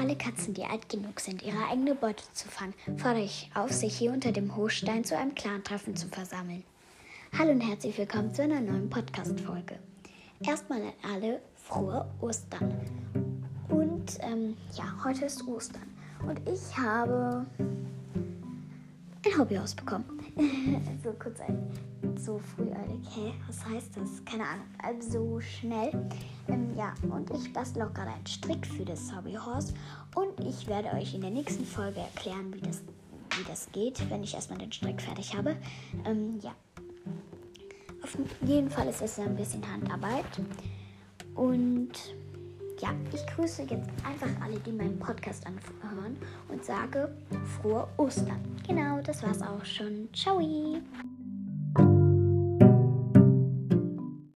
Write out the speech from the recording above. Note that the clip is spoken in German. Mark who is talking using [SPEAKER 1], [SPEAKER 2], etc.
[SPEAKER 1] alle Katzen, die alt genug sind, ihre eigene Beute zu fangen, fordere ich auf, sich hier unter dem Hochstein zu einem Clan-Treffen zu versammeln. Hallo und herzlich willkommen zu einer neuen Podcast-Folge. Erstmal an alle frohe Ostern. Und ähm, ja, heute ist Ostern. Und ich habe ein Hobbyhaus bekommen. so kurz ein, so früheilig. Hä, was heißt das? Keine Ahnung. Also schnell. Ähm, ja, und ich bastel auch gerade einen Strick für das Hobbyhaus. Und ich werde euch in der nächsten Folge erklären, wie das, wie das geht, wenn ich erstmal den Strick fertig habe. Ähm, ja. Auf jeden Fall ist es ein bisschen Handarbeit. Und ich grüße jetzt einfach alle, die meinen Podcast anhören und sage frohe Ostern. Genau, das war's auch schon. Ciao!